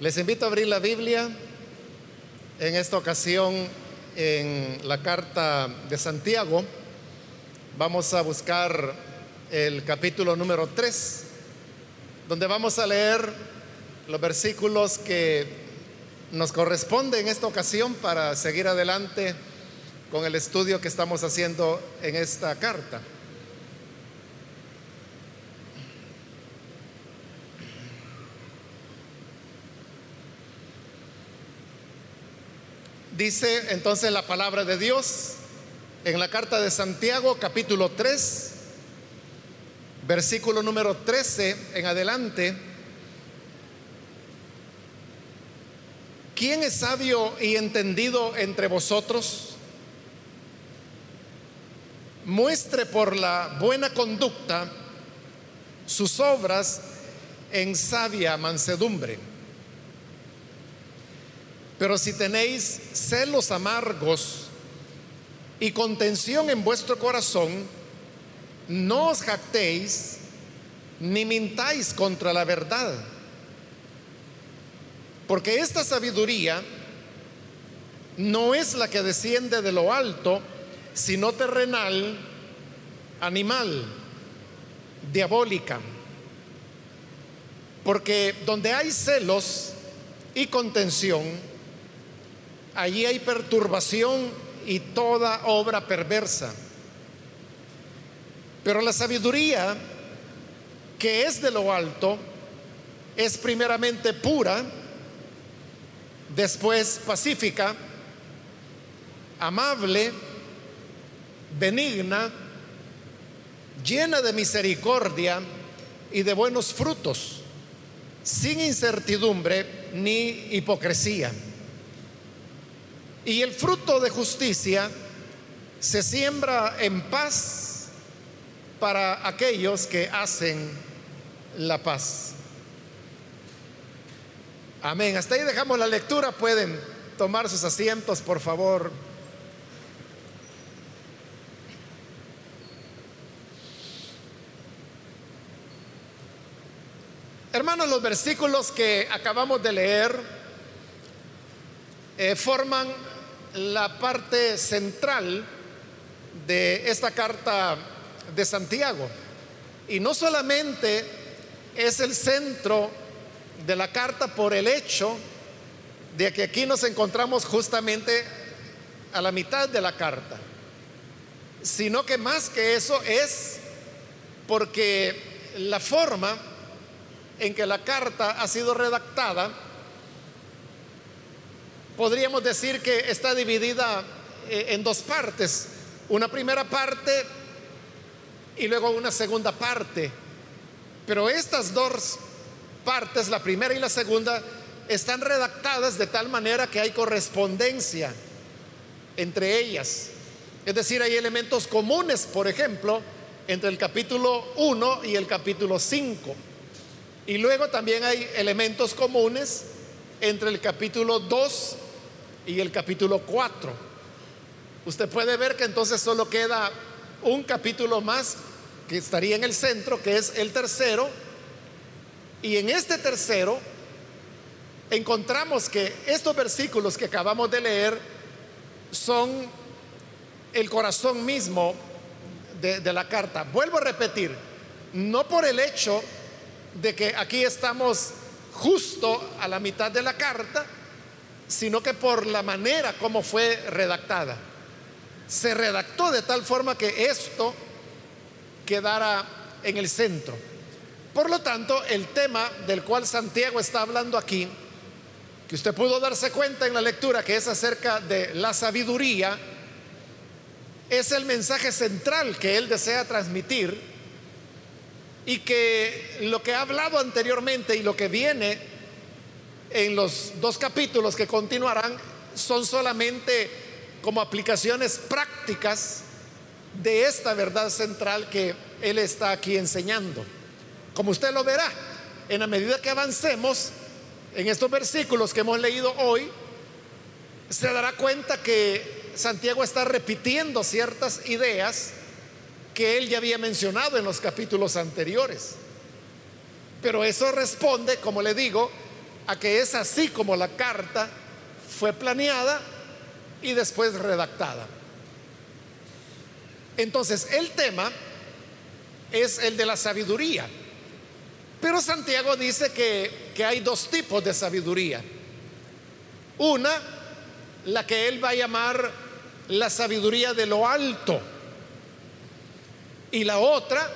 Les invito a abrir la Biblia en esta ocasión en la carta de Santiago. Vamos a buscar el capítulo número 3, donde vamos a leer los versículos que nos corresponden en esta ocasión para seguir adelante con el estudio que estamos haciendo en esta carta. Dice entonces la palabra de Dios en la carta de Santiago capítulo 3, versículo número 13 en adelante. ¿Quién es sabio y entendido entre vosotros? Muestre por la buena conducta sus obras en sabia mansedumbre. Pero si tenéis celos amargos y contención en vuestro corazón, no os jactéis ni mintáis contra la verdad. Porque esta sabiduría no es la que desciende de lo alto, sino terrenal, animal, diabólica. Porque donde hay celos y contención, allí hay perturbación y toda obra perversa. Pero la sabiduría que es de lo alto es primeramente pura, después pacífica, amable, benigna, llena de misericordia y de buenos frutos, sin incertidumbre ni hipocresía. Y el fruto de justicia se siembra en paz para aquellos que hacen la paz. Amén. Hasta ahí dejamos la lectura. Pueden tomar sus asientos, por favor. Hermanos, los versículos que acabamos de leer eh, forman la parte central de esta carta de Santiago. Y no solamente es el centro de la carta por el hecho de que aquí nos encontramos justamente a la mitad de la carta, sino que más que eso es porque la forma en que la carta ha sido redactada podríamos decir que está dividida eh, en dos partes. Una primera parte y luego una segunda parte. Pero estas dos partes, la primera y la segunda, están redactadas de tal manera que hay correspondencia entre ellas. Es decir, hay elementos comunes, por ejemplo, entre el capítulo 1 y el capítulo 5. Y luego también hay elementos comunes entre el capítulo 2 y el capítulo 4. Usted puede ver que entonces solo queda un capítulo más que estaría en el centro, que es el tercero. Y en este tercero encontramos que estos versículos que acabamos de leer son el corazón mismo de, de, la carta. Vuelvo a repetir, no por el hecho de que aquí estamos justo a la mitad de la carta, sino que por la manera como fue redactada. Se redactó de tal forma que esto quedara en el centro. Por lo tanto, el tema del cual Santiago está hablando aquí, que usted pudo darse cuenta en la lectura, que es acerca de la sabiduría, es el mensaje central que él desea transmitir y que lo que ha hablado anteriormente y lo que viene en los dos capítulos que continuarán son solamente como aplicaciones prácticas de esta verdad central que Él está aquí enseñando. Como usted lo verá, en la medida que avancemos en estos versículos que hemos leído hoy, se dará cuenta que Santiago está repitiendo ciertas ideas que él ya había mencionado en los capítulos anteriores. Pero eso responde, como le digo, a que es así como la carta fue planeada y después redactada. Entonces, el tema es el de la sabiduría. Pero Santiago dice que, que, hay dos tipos de sabiduría. Una, la que él va a llamar la sabiduría de lo alto. Y la otra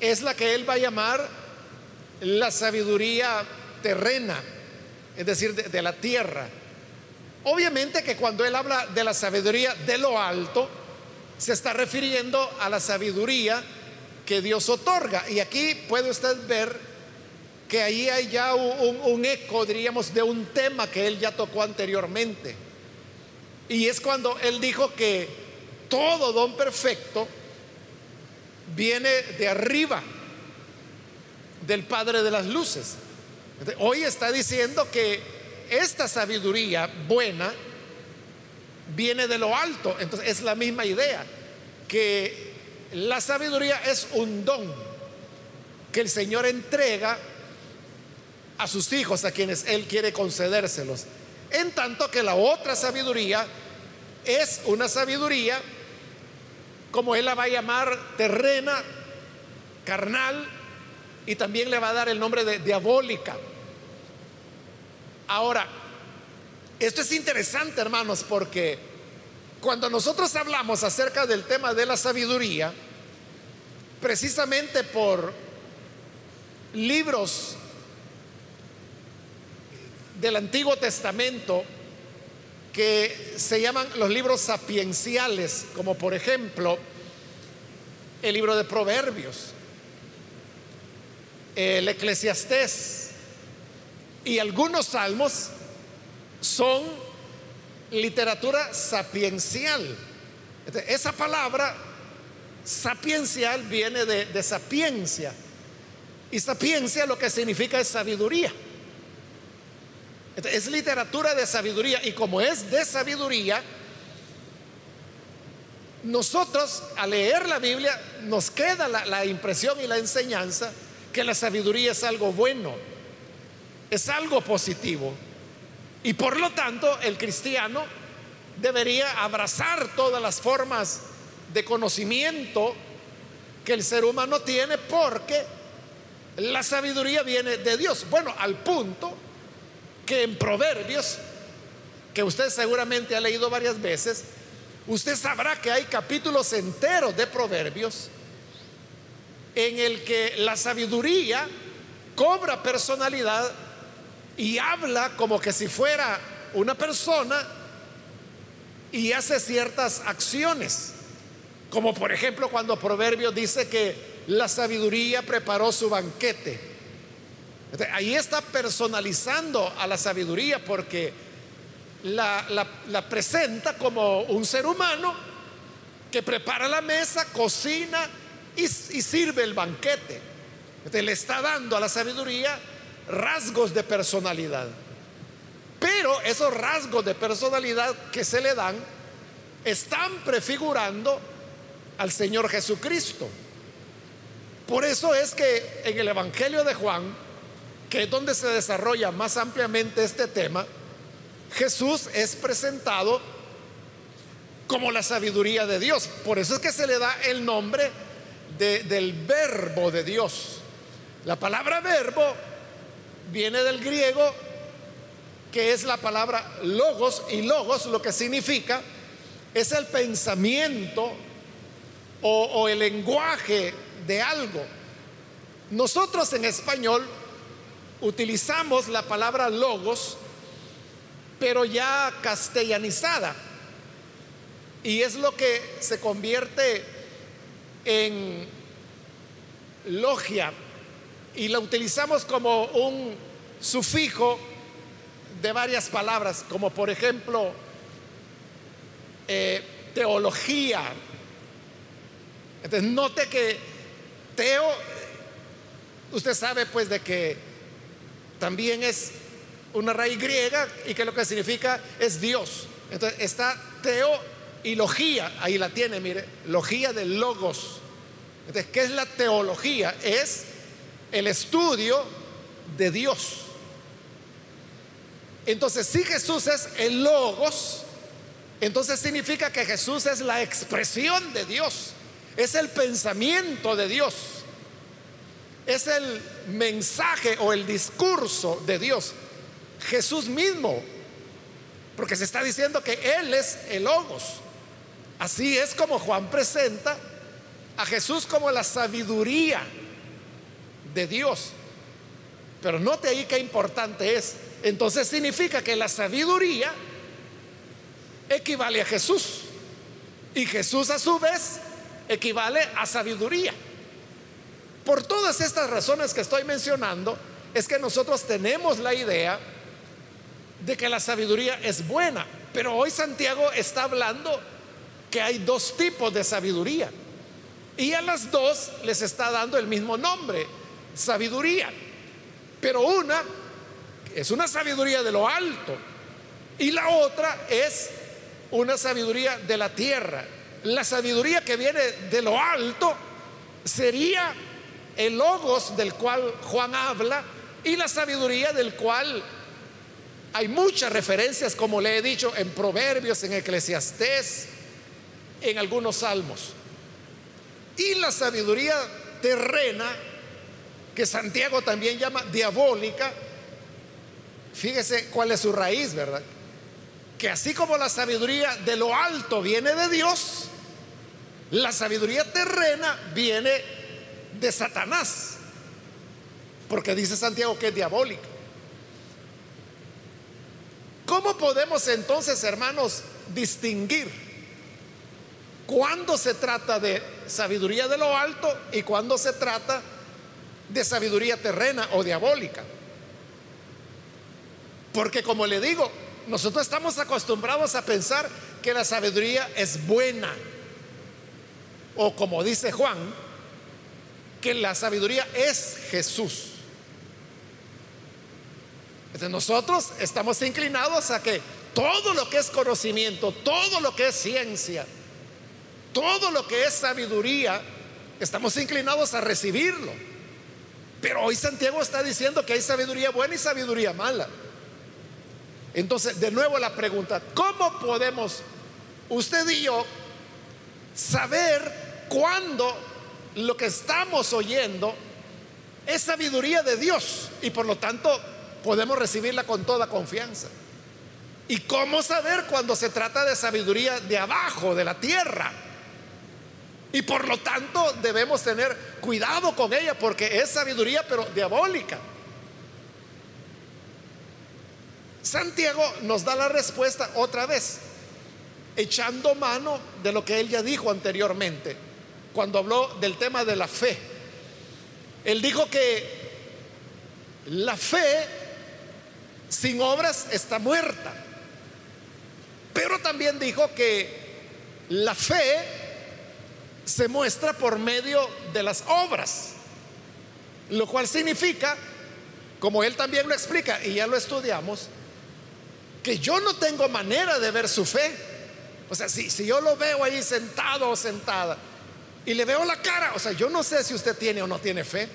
es la que él va a llamar la sabiduría terrena, es decir, de, la tierra. Obviamente que cuando él habla de la sabiduría de lo alto, se está refiriendo a la sabiduría que Dios otorga. Y aquí puede usted ver que ahí hay ya un, un, eco, diríamos, de un tema que él ya tocó anteriormente. Y es cuando él dijo que todo don perfecto viene de arriba, del Padre de las Luces. Hoy está diciendo que esta sabiduría buena viene de lo alto. Entonces es la misma idea, que la sabiduría es un don que el Señor entrega a sus hijos, a quienes Él quiere concedérselos. En tanto que la otra sabiduría es una sabiduría, como Él la va a llamar, terrena, carnal, y también le va a dar el nombre de diabólica. Ahora, esto es interesante, hermanos, porque cuando nosotros hablamos acerca del tema de la sabiduría, precisamente por libros del Antiguo Testamento que se llaman los libros sapienciales, como por ejemplo el libro de Proverbios, el Eclesiastés y algunos salmos, son literatura sapiencial. Esa palabra sapiencial viene de, de, sapiencia. Y sapiencia lo que significa es sabiduría. Es literatura de sabiduría. Y como es de sabiduría, nosotros al leer la Biblia nos queda la, la impresión y la enseñanza que la sabiduría es algo bueno, es algo positivo. Y por lo tanto, el cristiano debería abrazar todas las formas de conocimiento que el ser humano tiene porque la sabiduría viene de Dios. Bueno, al punto que en Proverbios, que usted seguramente ha leído varias veces, usted sabrá que hay capítulos enteros de Proverbios en el que la sabiduría cobra personalidad y habla como que si fuera una persona y hace ciertas acciones. Como por ejemplo cuando Proverbios dice que la sabiduría preparó su banquete. Ahí está personalizando a la sabiduría porque la, presenta como un ser humano que prepara la mesa, cocina y, sirve el banquete. Le está dando a la sabiduría rasgos de personalidad. Pero esos rasgos de personalidad que se le dan están prefigurando al Señor Jesucristo. Por eso es que en el Evangelio de Juan, que es donde se desarrolla más ampliamente este tema, Jesús es presentado como la sabiduría de Dios. Por eso es que se le da el nombre de, del verbo de Dios. La palabra verbo viene del griego, que es la palabra logos, y logos lo que significa es el pensamiento o el lenguaje de algo. Nosotros en español utilizamos la palabra logos, pero ya castellanizada. Y es lo que se convierte en logia, y la utilizamos como un sufijo de varias palabras, como por ejemplo eh, teología. Entonces note que teo, usted sabe pues de que también es una raíz griega y que lo que significa es Dios. Entonces está teo y logía, ahí la tiene, mire, logía de logos. Entonces, ¿qué es la teología? Es el estudio de Dios. Entonces, si Jesús es el logos, entonces significa que Jesús es la expresión de Dios, es el pensamiento de Dios, es el mensaje o el discurso de Dios. Jesús mismo, porque se está diciendo que Él es el logos. Así es como Juan presenta a Jesús como la sabiduría de Dios. Pero note ahí qué importante es. Entonces significa que la sabiduría equivale a Jesús. Y Jesús a su vez equivale a sabiduría. Por todas estas razones que estoy mencionando, es que nosotros tenemos la idea de que la sabiduría es buena. Pero hoy Santiago está hablando que hay dos tipos de sabiduría. Y a las dos les está dando el mismo nombre, sabiduría. Pero una es una sabiduría de lo alto y la otra es una sabiduría de la tierra. La sabiduría que viene de lo alto sería el logos del cual Juan habla y la sabiduría del cual hay muchas referencias, como le he dicho, en Proverbios, en Eclesiastés, en algunos salmos. Y la sabiduría terrena, que Santiago también llama diabólica, fíjese cuál es su raíz, ¿verdad? Que así como la sabiduría de lo alto viene de Dios, la sabiduría terrena viene de Satanás. Porque dice Santiago que es diabólica. ¿Cómo podemos entonces, hermanos, distinguir cuando se trata de sabiduría de lo alto y cuando se trata de sabiduría terrena o diabólica? Porque como le digo, nosotros estamos acostumbrados a pensar que la sabiduría es buena. O como dice Juan, que la sabiduría es Jesús. Entonces nosotros estamos inclinados a que todo lo que es conocimiento, todo lo que es ciencia, todo lo que es sabiduría, estamos inclinados a recibirlo. Pero hoy Santiago está diciendo que hay sabiduría buena y sabiduría mala. Entonces, de nuevo la pregunta, ¿cómo podemos usted y yo saber cuándo lo que estamos oyendo es sabiduría de Dios y por lo tanto podemos recibirla con toda confianza? ¿Y cómo saber cuando se trata de sabiduría de abajo, de la tierra? Y por lo tanto debemos tener cuidado con ella porque es sabiduría pero diabólica. Santiago nos da la respuesta otra vez, echando mano de lo que él ya dijo anteriormente, cuando habló del tema de la fe. Él dijo que la fe sin obras está muerta, pero también dijo que la fe se muestra por medio de las obras, lo cual significa, como él también lo explica y ya lo estudiamos, que yo no tengo manera de ver su fe. O sea, si, si yo lo veo ahí sentado o sentada y le veo la cara, o sea, yo no sé si usted tiene o no tiene fe.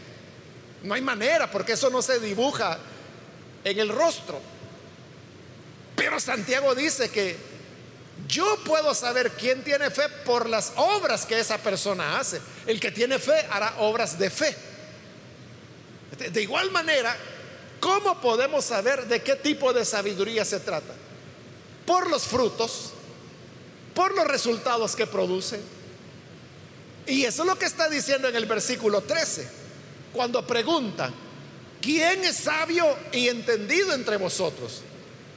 No hay manera, porque eso no se dibuja en el rostro. Pero Santiago dice que yo puedo saber quién tiene fe por las obras que esa persona hace. El que tiene fe hará obras de fe. De igual manera, ¿Cómo podemos saber de qué tipo de sabiduría se trata? Por los frutos, por los resultados que produce. Y eso es lo que está diciendo en el versículo 13, cuando pregunta, ¿quién es sabio y entendido entre vosotros?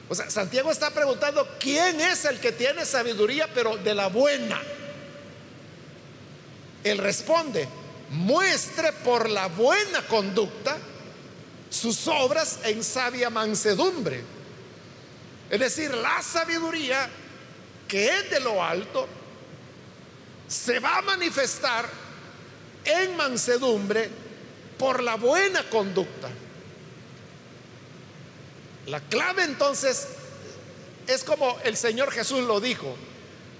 O sea, Santiago está preguntando, ¿quién es el que tiene sabiduría pero de la buena? Él responde, muestre por la buena conducta sus obras en sabia mansedumbre. Es decir, la sabiduría que es de lo alto se va a manifestar en mansedumbre por la buena conducta. La clave entonces es como el Señor Jesús lo dijo,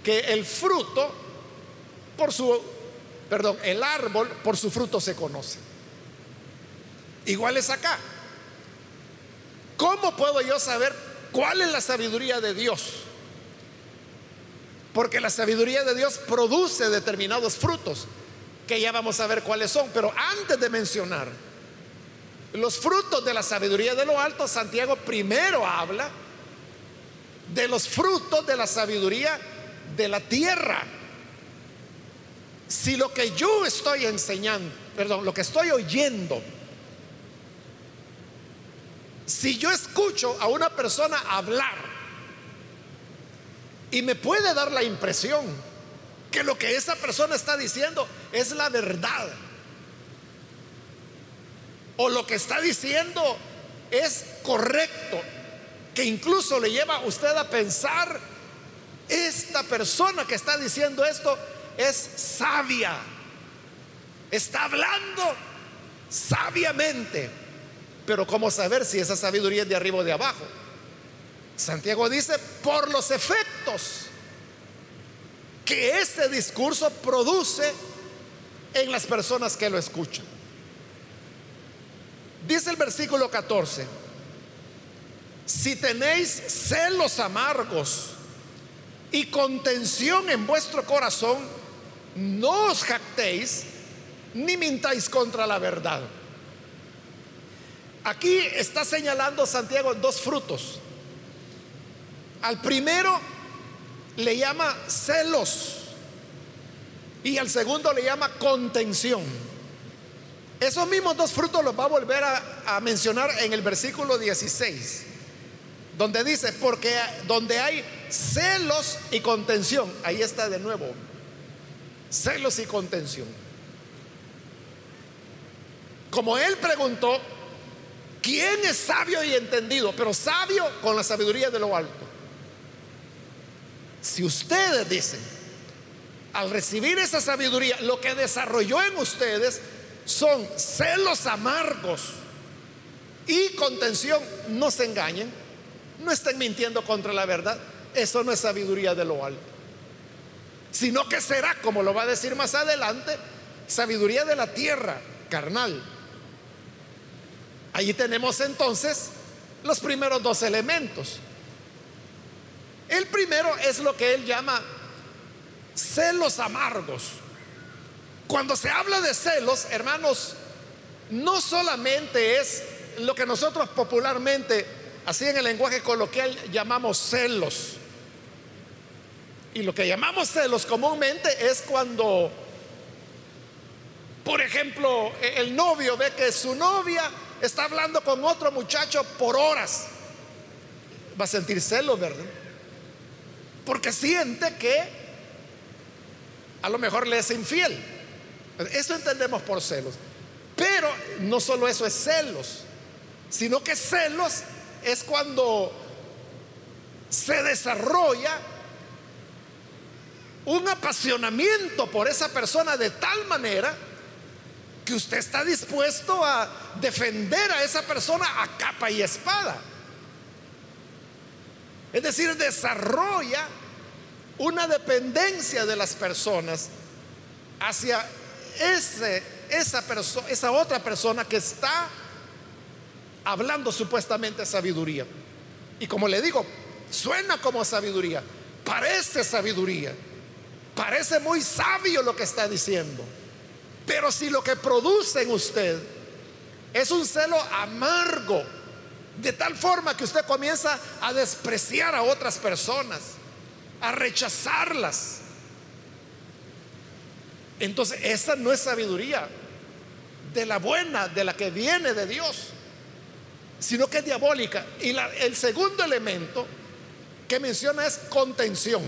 que el fruto por su, perdón, el árbol por su fruto se conoce. Igual es acá. ¿Cómo puedo yo saber ¿cuál es la sabiduría de Dios? Porque la sabiduría de Dios produce determinados frutos, que ya vamos a ver cuáles son. Pero antes de mencionar los frutos de la sabiduría de lo alto, Santiago primero habla de los frutos de la sabiduría de la tierra. Si lo que yo estoy enseñando, perdón, lo que estoy oyendo, si yo escucho a una persona hablar y me puede dar la impresión que lo que esa persona está diciendo es la verdad, o lo que está diciendo es correcto, que incluso le lleva a usted a pensar, esta persona que está diciendo esto es sabia, está hablando sabiamente, pero ¿cómo saber si esa sabiduría es de arriba o de abajo? Santiago dice, por los efectos que este discurso produce en las personas que lo escuchan. Dice el versículo 14, si tenéis celos amargos y contención en vuestro corazón, no os jactéis ni mintáis contra la verdad. Aquí está señalando Santiago dos frutos. Al primero le llama celos y al segundo le llama contención. Esos mismos dos frutos los va a volver a, mencionar en el versículo 16, donde dice, porque donde hay celos y contención, ahí está de nuevo, celos y contención. Como él preguntó, ¿quién es sabio y entendido? Pero sabio con la sabiduría de lo alto. Si ustedes dicen, al recibir esa sabiduría, lo que desarrolló en ustedes son celos amargos y contención, no se engañen, no estén mintiendo contra la verdad. Eso no es sabiduría de lo alto, sino que será, como lo va a decir más adelante, sabiduría de la tierra, carnal. Allí tenemos entonces los primeros dos elementos. El primero es lo que él llama celos amargos. Cuando se habla de celos, hermanos, no solamente es lo que nosotros popularmente, así en el lenguaje coloquial, llamamos celos. Y lo que llamamos celos comúnmente es cuando, por ejemplo, e-, el novio ve que su novia está hablando con otro muchacho por horas. Va a sentir celos, ¿verdad? Porque siente que a lo mejor le es infiel. Eso entendemos por celos. Pero no solo eso es celos, sino que celos es cuando se desarrolla un apasionamiento por esa persona de tal manera que usted está dispuesto a defender a esa persona a capa y espada. Es decir, desarrolla una dependencia de las personas hacia ese, esa, esa otra persona que está hablando supuestamente sabiduría. Y como le digo, suena como sabiduría, parece sabiduría, parece muy sabio lo que está diciendo. Pero si lo que produce en usted es un celo amargo, de tal forma que usted comienza a despreciar a otras personas, a rechazarlas, entonces, esa no es sabiduría de la buena, de la que viene de Dios, sino que es diabólica. Y el segundo elemento que menciona es contención.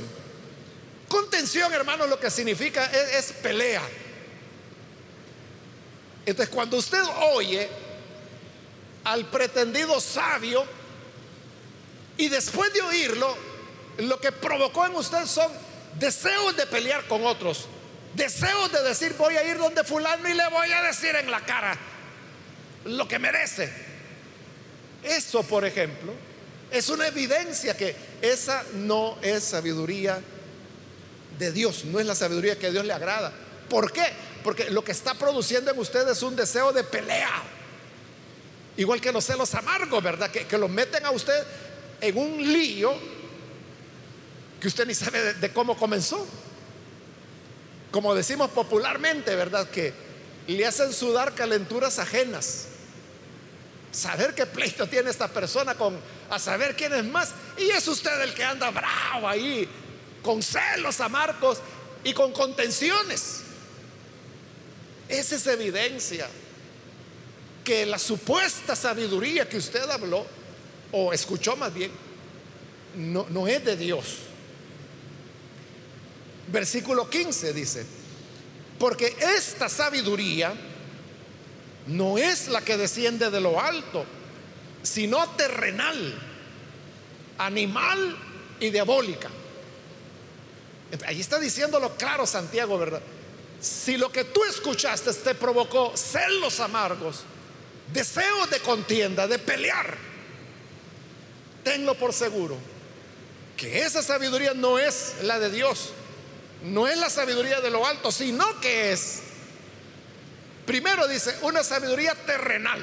Contención, hermano, lo que significa es, es pelea. Entonces, cuando usted oye al pretendido sabio y después de oírlo, lo que provocó en usted son deseos de pelear con otros, deseos de decir voy a ir donde fulano y le voy a decir en la cara lo que merece. Eso, por ejemplo, es una evidencia que esa no es sabiduría de Dios, no es la sabiduría que Dios le agrada. ¿Por qué? Porque lo que está produciendo en usted es un deseo de pelea. Igual que los celos amargos, ¿verdad? Que, que lo meten a usted en un lío que usted ni sabe de, cómo comenzó. Como decimos popularmente, ¿verdad? Que le hacen sudar calenturas ajenas. Saber qué pleito tiene esta persona con a saber quién es más. Y es usted el que anda bravo ahí, con celos amargos y con contenciones. Esa es evidencia que la supuesta sabiduría que usted habló, o escuchó más bien, no, no es de Dios. Versículo 15 dice, porque esta sabiduría no es la que desciende de lo alto, sino terrenal, animal y diabólica. Ahí está diciéndolo claro Santiago, ¿verdad? Si lo que tú escuchaste te provocó celos amargos, deseos de contienda, de pelear, tenlo por seguro que esa sabiduría no es la de Dios, no es la sabiduría de lo alto, sino que es, primero dice, una sabiduría terrenal.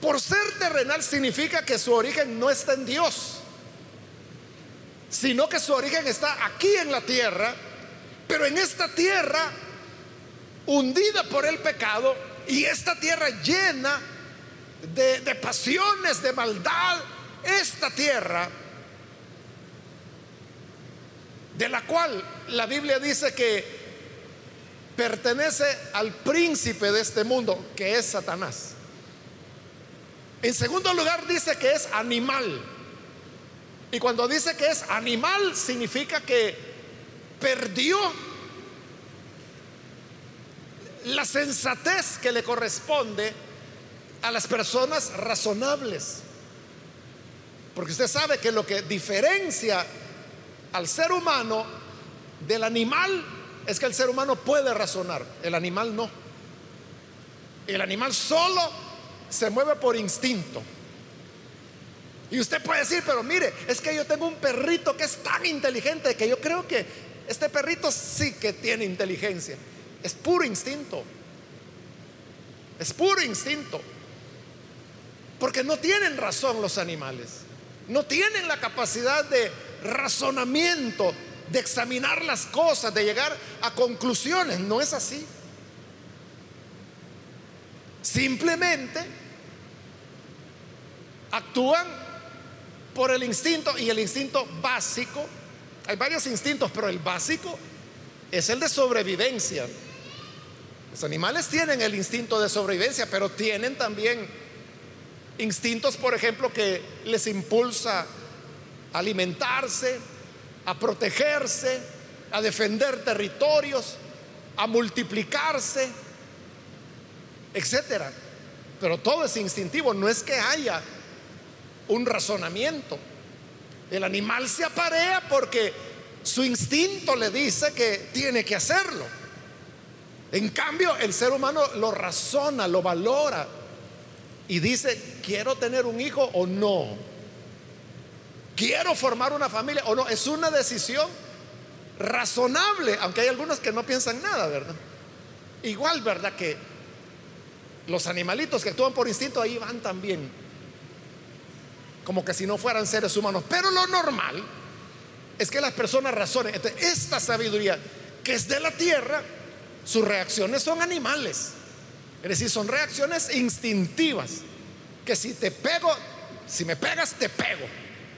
Por ser terrenal significa que su origen no está en Dios, sino que su origen está aquí en la tierra pero en esta tierra, hundida por el pecado, y esta tierra llena de, pasiones, de maldad, esta tierra, de la cual la Biblia dice que pertenece al príncipe de este mundo, que es Satanás. En segundo lugar dice que es animal. Y cuando dice que es animal significa que perdió la sensatez que le corresponde a las personas razonables. Porque usted sabe que lo que diferencia al ser humano del animal es que el ser humano puede razonar, el animal no. El animal solo se mueve por instinto. Y usted puede decir, pero mire, es que yo tengo un perrito que es tan inteligente que yo creo que este perrito sí que tiene inteligencia. Es puro instinto. Es puro instinto. Porque no tienen razón los animales. No tienen la capacidad de razonamiento, de examinar las cosas, de llegar a conclusiones. No es así. Simplemente actúan por el instinto y el instinto básico hay varios instintos, pero el básico es el de sobrevivencia. Los animales tienen el instinto de sobrevivencia, pero tienen también instintos, por ejemplo, que les impulsa a alimentarse, a protegerse, a defender territorios, a multiplicarse, etcétera. Pero todo es instintivo, no es que haya un razonamiento. El animal se aparea porque su instinto le dice que tiene que hacerlo. En cambio, el ser humano lo razona, lo valora y dice, quiero tener un hijo o no. Quiero formar una familia o no. Es una decisión razonable, aunque hay algunos que no piensan nada, ¿verdad? Igual, ¿verdad? Que los animalitos que actúan por instinto ahí van también como que si no fueran seres humanos. Pero lo normal es que las personas razonen. esta sabiduría que es de la tierra, sus reacciones son animales. Es decir, son reacciones instintivas. Que si te pego, si me pegas, te pego.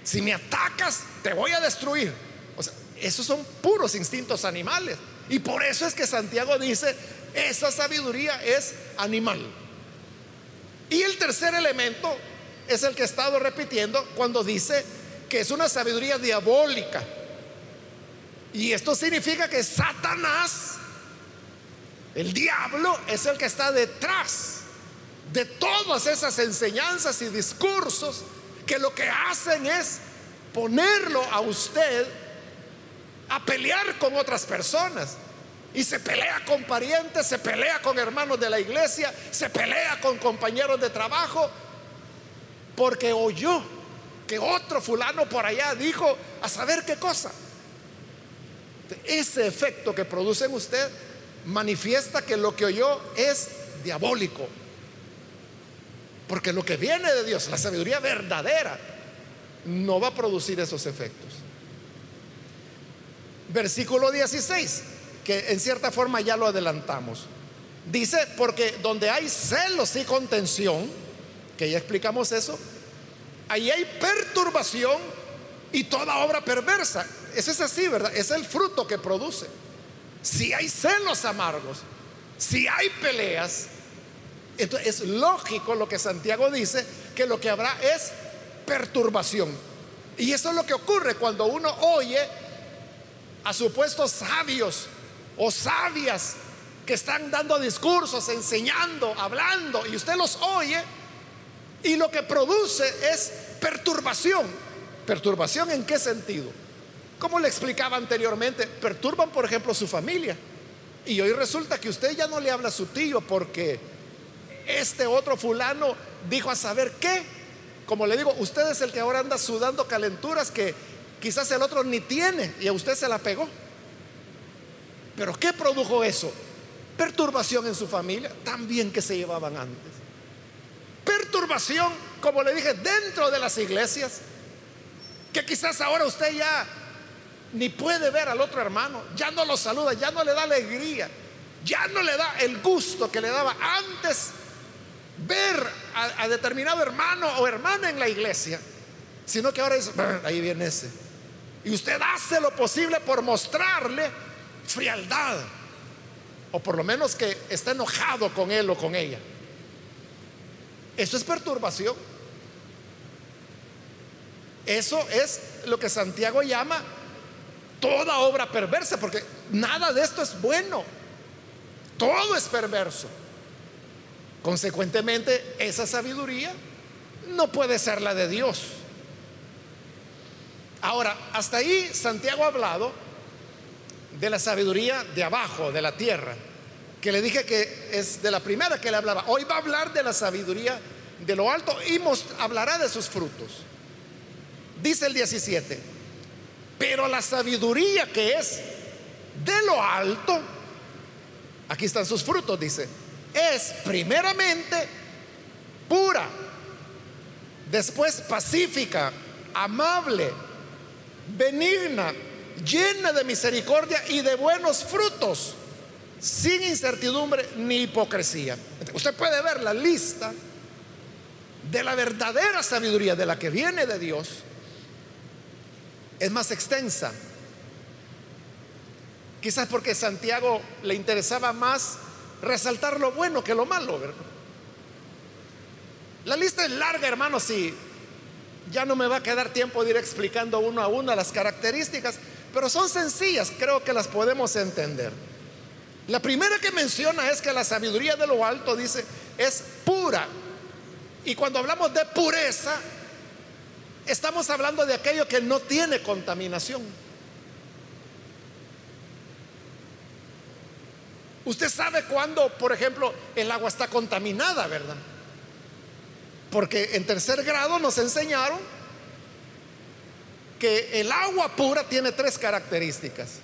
Si me atacas, te voy a destruir. O sea, esos son puros instintos animales. Y por eso es que Santiago dice, esa sabiduría es animal. Y el tercer elemento es el que he estado repitiendo cuando dice que es una sabiduría diabólica. Y esto significa que Satanás, el diablo, es el que está detrás de todas esas enseñanzas y discursos que lo que hacen es ponerlo a usted a pelear con otras personas. Y se pelea con parientes, se pelea con hermanos de la iglesia, se pelea con compañeros de trabajo, porque oyó que otro fulano por allá dijo a saber qué cosa. Ese efecto que produce en usted manifiesta que lo que oyó es diabólico. Porque lo que viene de Dios, la sabiduría verdadera, no va a producir esos efectos. Versículo 16, que en cierta forma ya lo adelantamos. Dice, porque donde hay celos y contención, que ya explicamos eso, ahí hay perturbación y toda obra perversa. Eso es así, ¿verdad? Es el fruto que produce. Si hay celos amargos, si hay peleas, entonces es lógico lo que Santiago dice, que lo que habrá es perturbación. Y eso es lo que ocurre cuando uno oye a supuestos sabios o sabias que están dando discursos, enseñando, hablando, y usted los oye, y lo que produce es perturbación. ¿Perturbación en qué sentido? Como le explicaba anteriormente, perturban, por ejemplo, su familia. Y hoy resulta que usted ya no le habla a su tío porque este otro fulano dijo a saber qué. Como le digo, usted es el que ahora anda sudando calenturas que quizás el otro ni tiene y a usted se la pegó. Pero ¿qué produjo eso? Perturbación en su familia, también que se llevaban antes. Perturbación, como le dije, dentro de las iglesias, que quizás ahora usted ya ni puede ver al otro hermano, ya no lo saluda, ya no le da alegría, ya no le da el gusto que le daba antes ver a, determinado hermano o hermana en la iglesia, sino que ahora es, ahí viene ese. Y usted hace lo posible por mostrarle frialdad, o por lo menos que está enojado con él o con ella. Eso es perturbación. Eso es lo que Santiago llama toda obra perversa, porque nada de esto es bueno. Todo es perverso. Consecuentemente, esa sabiduría no puede ser la de Dios. Ahora, hasta ahí Santiago ha hablado de la sabiduría de abajo, de la tierra, que le dije que es de la primera que le hablaba. Hoy va a hablar de la sabiduría de lo alto y hablará de sus frutos. Dice el 17, pero la sabiduría que es de lo alto, aquí están sus frutos, dice, es primeramente pura, después pacífica, amable, benigna, llena de misericordia y de buenos frutos, sin incertidumbre ni hipocresía. Usted puede ver la lista de la verdadera sabiduría, de la que viene de Dios, es más extensa. Quizás porque Santiago le interesaba más resaltar lo bueno que lo malo. La lista es larga, hermanos, y ya no me va a quedar tiempo de ir explicando uno a uno las características, pero son sencillas, creo que las podemos entender. La primera que menciona es que la sabiduría de lo alto, dice, es pura. Y cuando hablamos de pureza, estamos hablando de aquello que no tiene contaminación. Usted sabe cuando, por ejemplo, el agua está contaminada, ¿verdad? Porque en tercer grado nos enseñaron que el agua pura tiene tres características.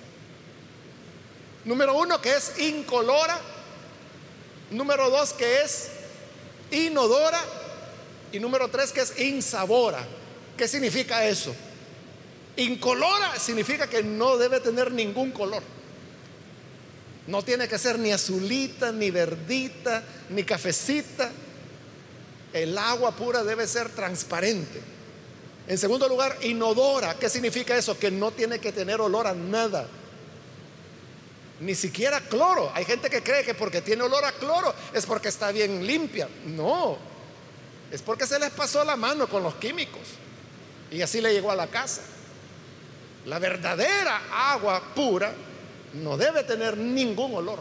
Número uno, que es incolora. Número dos, que es inodora. Y número tres, que es insabora. ¿Qué significa eso? Incolora significa que no debe tener ningún color. No tiene que ser ni azulita, ni verdita, ni cafecita. El agua pura debe ser transparente. En segundo lugar, inodora. ¿Qué significa eso? Que no tiene que tener olor a nada. Ni siquiera cloro. Hay gente que cree que porque tiene olor a cloro es porque está bien limpia. No. Es porque se les pasó la mano con los químicos. Y así le llegó a la casa. La verdadera agua pura no debe tener ningún olor.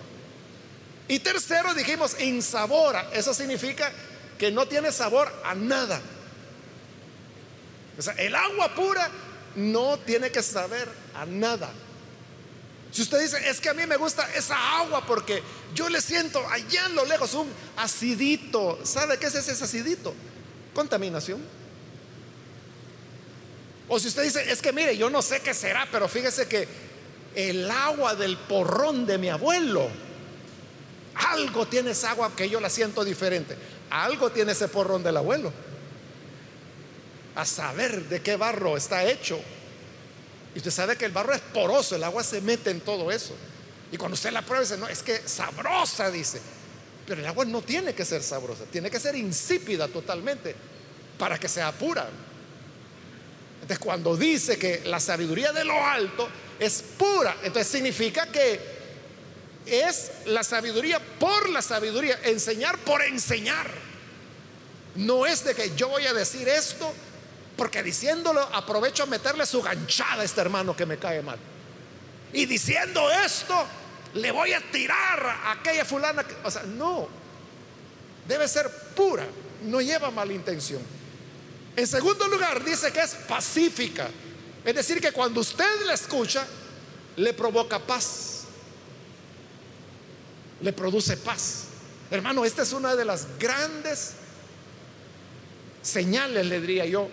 Y tercero dijimos insabora. Eso significa que no tiene sabor a nada. O sea, el agua pura no tiene que saber a nada. Si usted dice, es que a mí me gusta esa agua porque yo le siento allá en lo lejos un acidito. ¿Sabe qué es ese acidito? Contaminación. O si usted dice, es que mire, yo no sé qué será, pero fíjese que el agua del porrón de mi abuelo. Algo tiene esa agua que yo la siento diferente. Algo tiene ese porrón del abuelo. a saber de qué barro está hecho. Y usted sabe que el barro es poroso, el agua se mete en todo eso. Y cuando usted la prueba, dice, no, es que sabrosa, dice. Pero el agua no tiene que ser sabrosa, tiene que ser insípida totalmente para que sea pura. Entonces, cuando dice que la sabiduría de lo alto es pura, entonces significa que es la sabiduría por la sabiduría, enseñar por enseñar. No es de que yo voy a decir esto porque diciéndolo aprovecho a meterle su ganchada a este hermano que me cae mal. Y diciendo esto, le voy a tirar a aquella fulana. o sea, no. Debe ser pura. No lleva mala intención. En segundo lugar, dice que es pacífica. Es decir, que cuando usted la escucha, le provoca paz. Le produce paz. Hermano, esta es una de las grandes señales, le diría yo,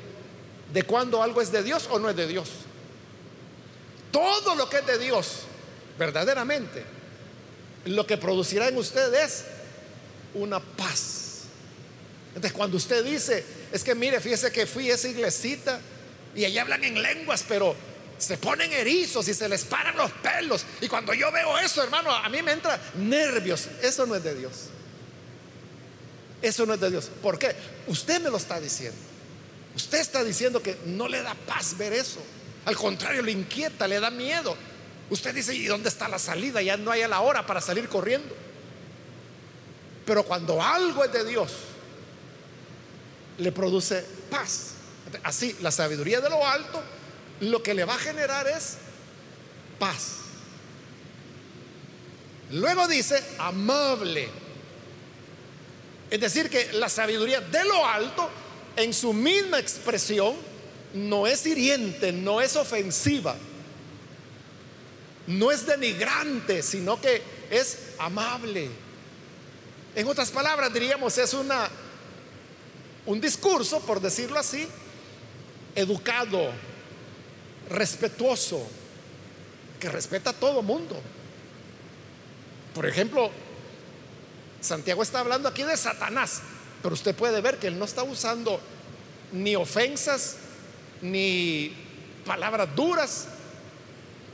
de cuando algo es de Dios o no es de Dios. Todo lo que es de Dios, verdaderamente, lo que producirá en usted es una paz. Entonces, cuando usted dice, es que mire, fíjese que fui a esa iglesita y allá hablan en lenguas, pero se ponen erizos y se les paran los pelos. Y cuando yo veo eso, hermano, a mí me entra nervios. Eso no es de Dios. Eso no es de Dios. ¿Por qué? Usted me lo está diciendo. Usted está diciendo que no le da paz ver eso. Al contrario, le inquieta, le da miedo. Usted dice, ¿y dónde está la salida? Ya no hay a la hora para salir corriendo. Pero cuando algo es de Dios, le produce paz. Así, la sabiduría de lo alto lo que le va a generar es paz. Luego dice amable. Es decir, que la sabiduría de lo alto en su misma expresión no es hiriente, no es ofensiva, no es denigrante, sino que es amable. En otras palabras, diríamos, es una un discurso, por decirlo así, educado, respetuoso, que respeta a todo mundo. Por ejemplo, Santiago está hablando aquí de Satanás, pero usted puede ver que él no está usando ni ofensas, ni palabras duras,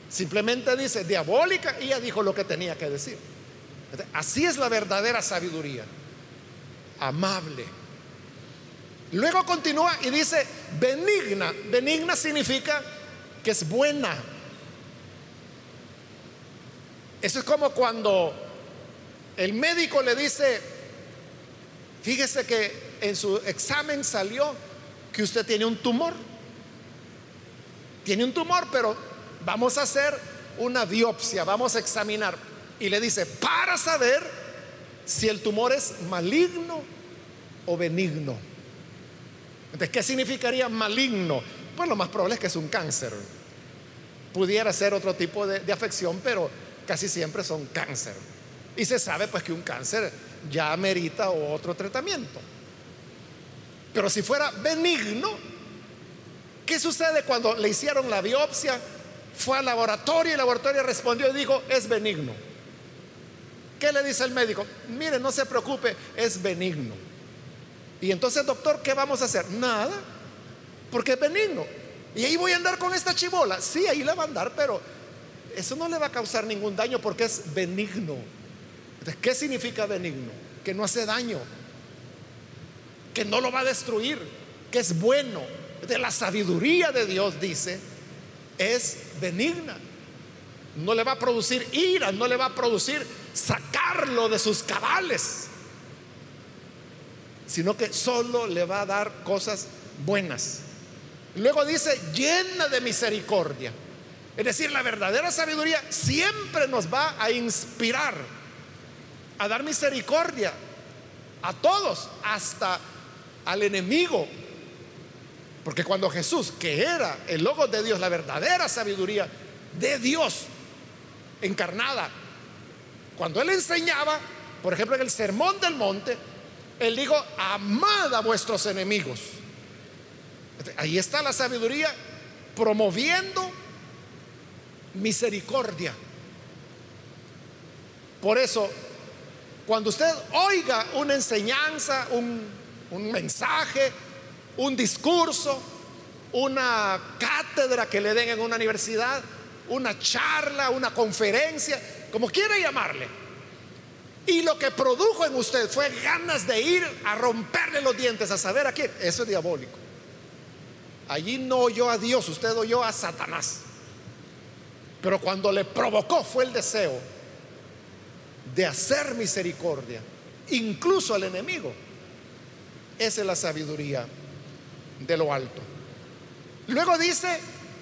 simplemente dice diabólica y ya dijo lo que tenía que decir. Así es la verdadera sabiduría, amable. Luego continúa y dice benigna. Benigna significa que es buena. Eso es como cuando el médico le dice, fíjese que en su examen salió que usted tiene un tumor. Tiene un tumor, pero vamos a hacer una biopsia, vamos a examinar. Y le dice, para saber si el tumor es maligno o benigno. Entonces, ¿qué significaría maligno? Pues lo más probable es que es un cáncer. Pudiera ser otro tipo de, afección, pero casi siempre son cáncer. Y se sabe pues que un cáncer ya amerita otro tratamiento. Pero si fuera benigno, ¿qué sucede cuando le hicieron la biopsia? Fue al laboratorio y el laboratorio respondió y dijo, es benigno. ¿Qué le dice el médico? Mire, no se preocupe, es benigno. Y entonces, doctor, ¿qué vamos a hacer? Nada, porque es benigno. Y ahí voy a andar con esta chivola. Sí, ahí le va a andar, pero eso no le va a causar ningún daño porque es benigno. ¿Qué significa benigno? Que no hace daño, que no lo va a destruir, que es bueno. De la sabiduría de Dios dice, es benigna. No le va a producir ira, no le va a producir sacarlo de sus cabales, sino que solo le va a dar cosas buenas. Luego dice, llena de misericordia. Es decir, la verdadera sabiduría siempre nos va a inspirar a dar misericordia a todos, hasta al enemigo. Porque cuando Jesús, que era el logo de Dios, la verdadera sabiduría de Dios encarnada, cuando él enseñaba, por ejemplo, en el Sermón del Monte, él dijo, amad a vuestros enemigos. Ahí está la sabiduría promoviendo misericordia. Por eso, cuando usted oiga una enseñanza, un, un mensaje, un discurso, una cátedra que le den en una universidad, una charla, una conferencia, como quiera llamarle. Y lo que produjo en usted fue ganas de ir a romperle los dientes, a saber a quién. Eso es diabólico. Allí no oyó a Dios, usted oyó a Satanás. Pero cuando le provocó fue el deseo de hacer misericordia, incluso al enemigo. Esa es la sabiduría de lo alto. Luego dice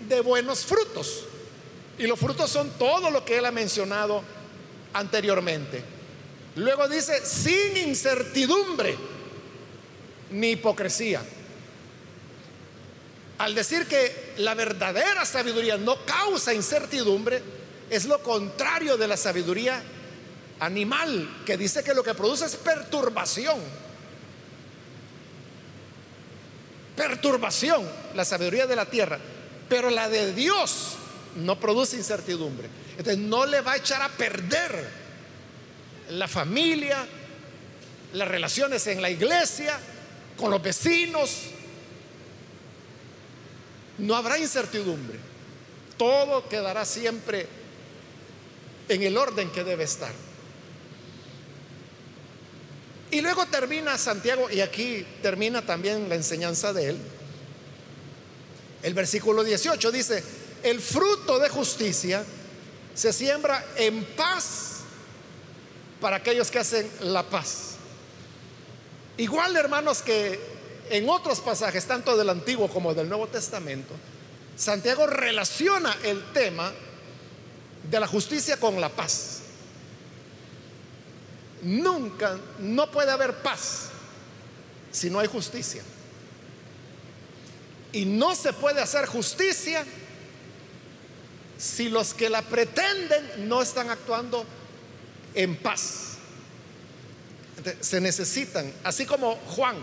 de buenos frutos. Y los frutos son todo lo que él ha mencionado anteriormente. Luego dice sin incertidumbre ni hipocresía. Al decir que la verdadera sabiduría no causa incertidumbre, es lo contrario de la sabiduría animal, que dice que lo que produce es perturbación. Perturbación, la sabiduría de la tierra. Pero la de Dios no produce incertidumbre. Entonces no le va a echar a perder la familia, las relaciones en la iglesia, con los vecinos, no habrá incertidumbre. Todo quedará siempre en el orden que debe estar. Y luego termina Santiago, y aquí termina también la enseñanza de él. El versículo 18 dice, el fruto de justicia se siembra en paz para aquellos que hacen la paz. Igual, hermanos, que en otros pasajes, tanto del Antiguo como del Nuevo Testamento, Santiago relaciona el tema de la justicia con la paz. Nunca, no puede haber paz si no hay justicia. Y no se puede hacer justicia si los que la pretenden no están actuando en paz. Se necesitan, así como Juan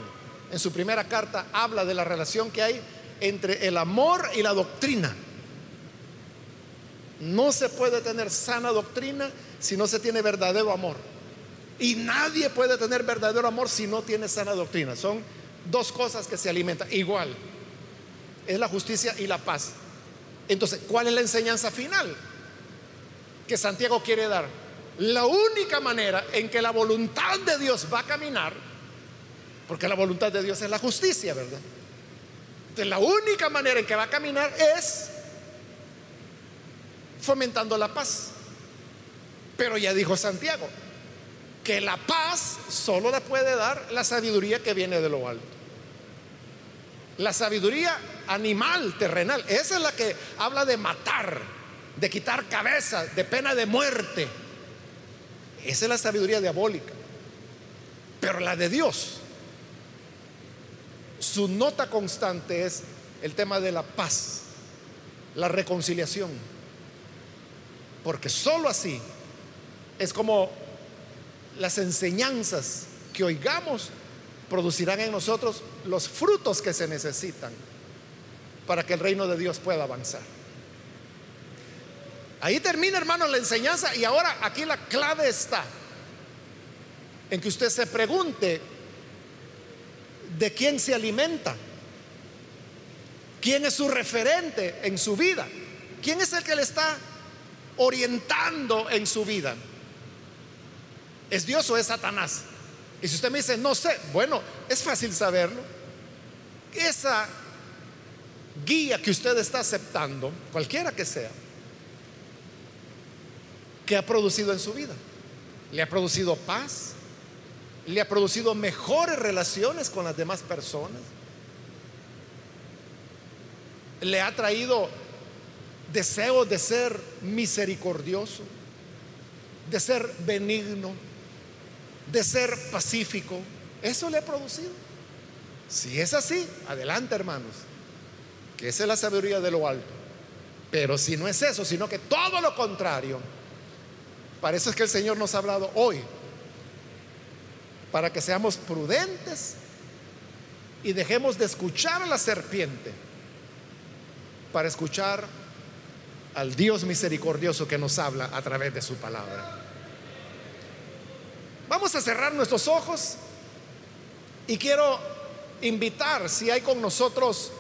en su primera carta habla de la relación que hay entre el amor y la doctrina. No se puede tener sana doctrina si no se tiene verdadero amor. Y nadie puede tener verdadero amor si no tiene sana doctrina. Son dos cosas que se alimentan. Igual, es la justicia y la paz. Entonces, ¿cuál es la enseñanza final que Santiago quiere dar? La única manera en que la voluntad de Dios va a caminar porque la voluntad de Dios es la justicia, ¿verdad? Entonces, la única manera en que va a caminar es fomentando la paz. Pero ya dijo Santiago, que la paz solo la puede dar la sabiduría que viene de lo alto. La sabiduría animal, terrenal, esa es la que habla de matar, de quitar cabezas, de pena de muerte. Esa es la sabiduría diabólica. Pero la de Dios su nota constante es el tema de la paz, la reconciliación. Porque sólo así es como las enseñanzas que oigamos producirán en nosotros los frutos que se necesitan para que el reino de Dios pueda avanzar. Ahí termina, hermano, la enseñanza y ahora aquí la clave está en que usted se pregunte de quién se alimenta, quién es su referente en su vida, quién es el que le está orientando en su vida. ¿Es Dios o es Satanás? Y si usted me dice, no sé, bueno, es fácil saberlo. Esa guía que usted está aceptando, cualquiera que sea, que ha producido en su vida? ¿Le ha producido paz? le ha producido mejores relaciones con las demás personas. Le ha traído deseo de ser misericordioso, de ser benigno, de ser pacífico. Eso le ha producido. Si es así, adelante hermanos, que esa es la sabiduría de lo alto. Pero si no es eso, sino que todo lo contrario, parece que el Señor nos ha hablado hoy para que seamos prudentes y dejemos de escuchar a la serpiente para escuchar al Dios misericordioso que nos habla a través de su palabra. Vamos a cerrar nuestros ojos y quiero invitar, si hay con nosotros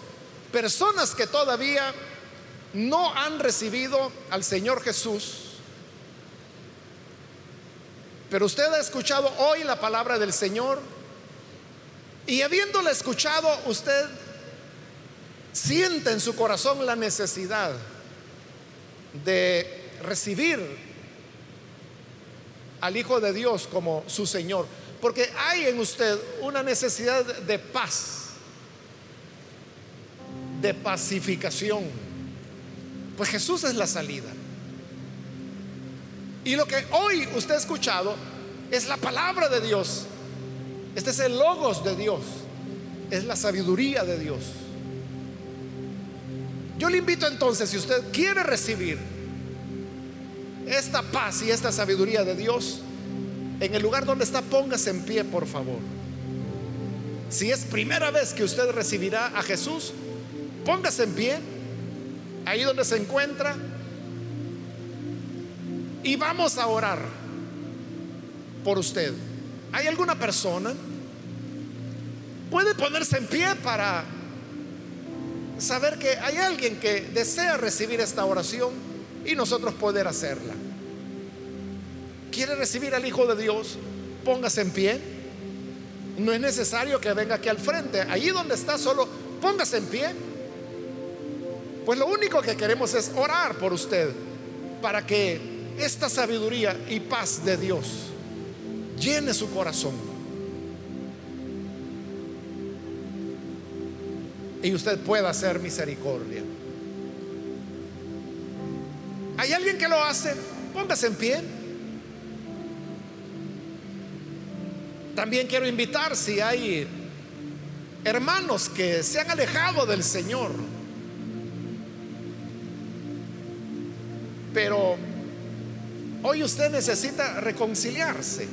personas que todavía no han recibido al Señor Jesús, pero usted ha escuchado hoy la palabra del Señor y habiéndola escuchado, usted siente en su corazón la necesidad de recibir al Hijo de Dios como su Señor. Porque hay en usted una necesidad de paz, de pacificación. Pues Jesús es la salida. Y lo que hoy usted ha escuchado es la palabra de Dios. Este es el logos de Dios. Es la sabiduría de Dios. Yo le invito entonces, si usted quiere recibir esta paz y esta sabiduría de Dios, en el lugar donde está, póngase en pie, por favor. Si es primera vez que usted recibirá a Jesús, póngase en pie, ahí donde se encuentra, y vamos a orar por usted. ¿Hay alguna persona? Puede ponerse en pie para saber que hay alguien que desea recibir esta oración y nosotros poder hacerla. ¿Quiere recibir al Hijo de Dios? Póngase en pie. No es necesario que venga aquí al frente. Allí donde está, solo póngase en pie. Pues lo único que queremos es orar por usted para que esta sabiduría y paz de Dios llene su corazón. Y usted pueda hacer misericordia. ¿Hay alguien que lo hace? Póngase en pie. También quiero invitar si hay hermanos que se han alejado del Señor, pero hoy usted necesita reconciliarse.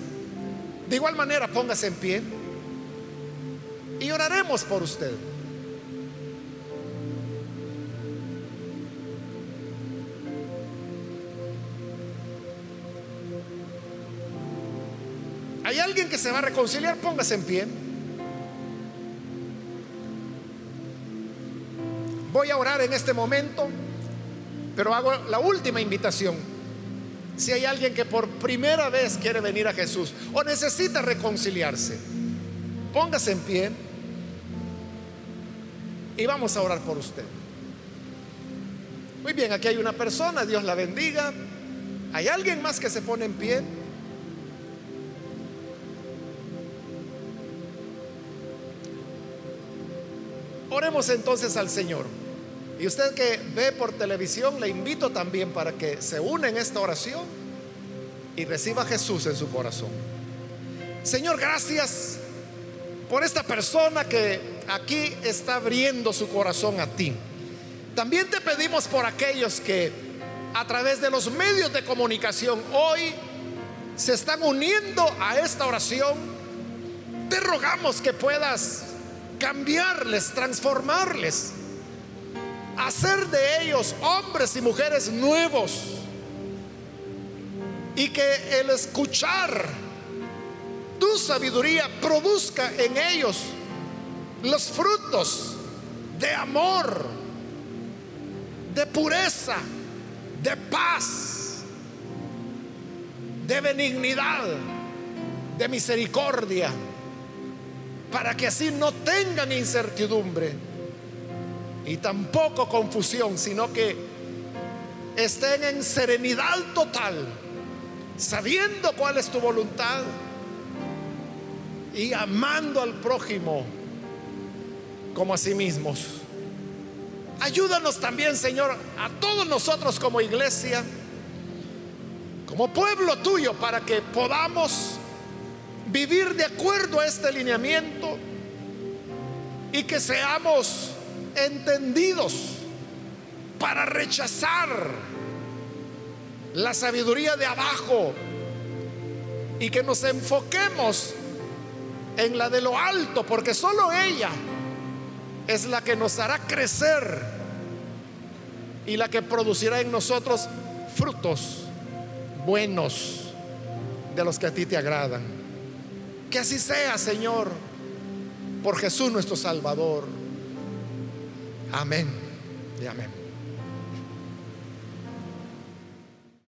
De igual manera, póngase en pie y oraremos por usted. ¿Hay alguien que se va a reconciliar? Póngase en pie. Voy a orar en este momento, pero hago la última invitación. Si hay alguien que por primera vez quiere venir a Jesús o necesita reconciliarse, póngase en pie y vamos a orar por usted. Muy bien, aquí hay una persona, Dios la bendiga. ¿Hay alguien más que se pone en pie? Oremos entonces al Señor. Y usted que ve por televisión, le invito también para que se une en esta oración y reciba a Jesús en su corazón. Señor, gracias por esta persona que aquí está abriendo su corazón a ti. También te pedimos por aquellos que a través de los medios de comunicación hoy se están uniendo a esta oración. Te rogamos que puedas cambiarles, transformarles, hacer de ellos hombres y mujeres nuevos. Y que el escuchar tu sabiduría produzca en ellos los frutos de amor, de pureza, de paz, de benignidad, de misericordia para que así no tengan incertidumbre y tampoco confusión, sino que estén en serenidad total, sabiendo cuál es tu voluntad y amando al prójimo como a sí mismos. Ayúdanos también, Señor, a todos nosotros como iglesia, como pueblo tuyo, para que podamos vivir de acuerdo a este lineamiento y que seamos entendidos para rechazar la sabiduría de abajo y que nos enfoquemos en la de lo alto, porque solo ella es la que nos hará crecer y la que producirá en nosotros frutos buenos de los que a ti te agradan. Que así sea, Señor, por Jesús nuestro Salvador. Amén y amén.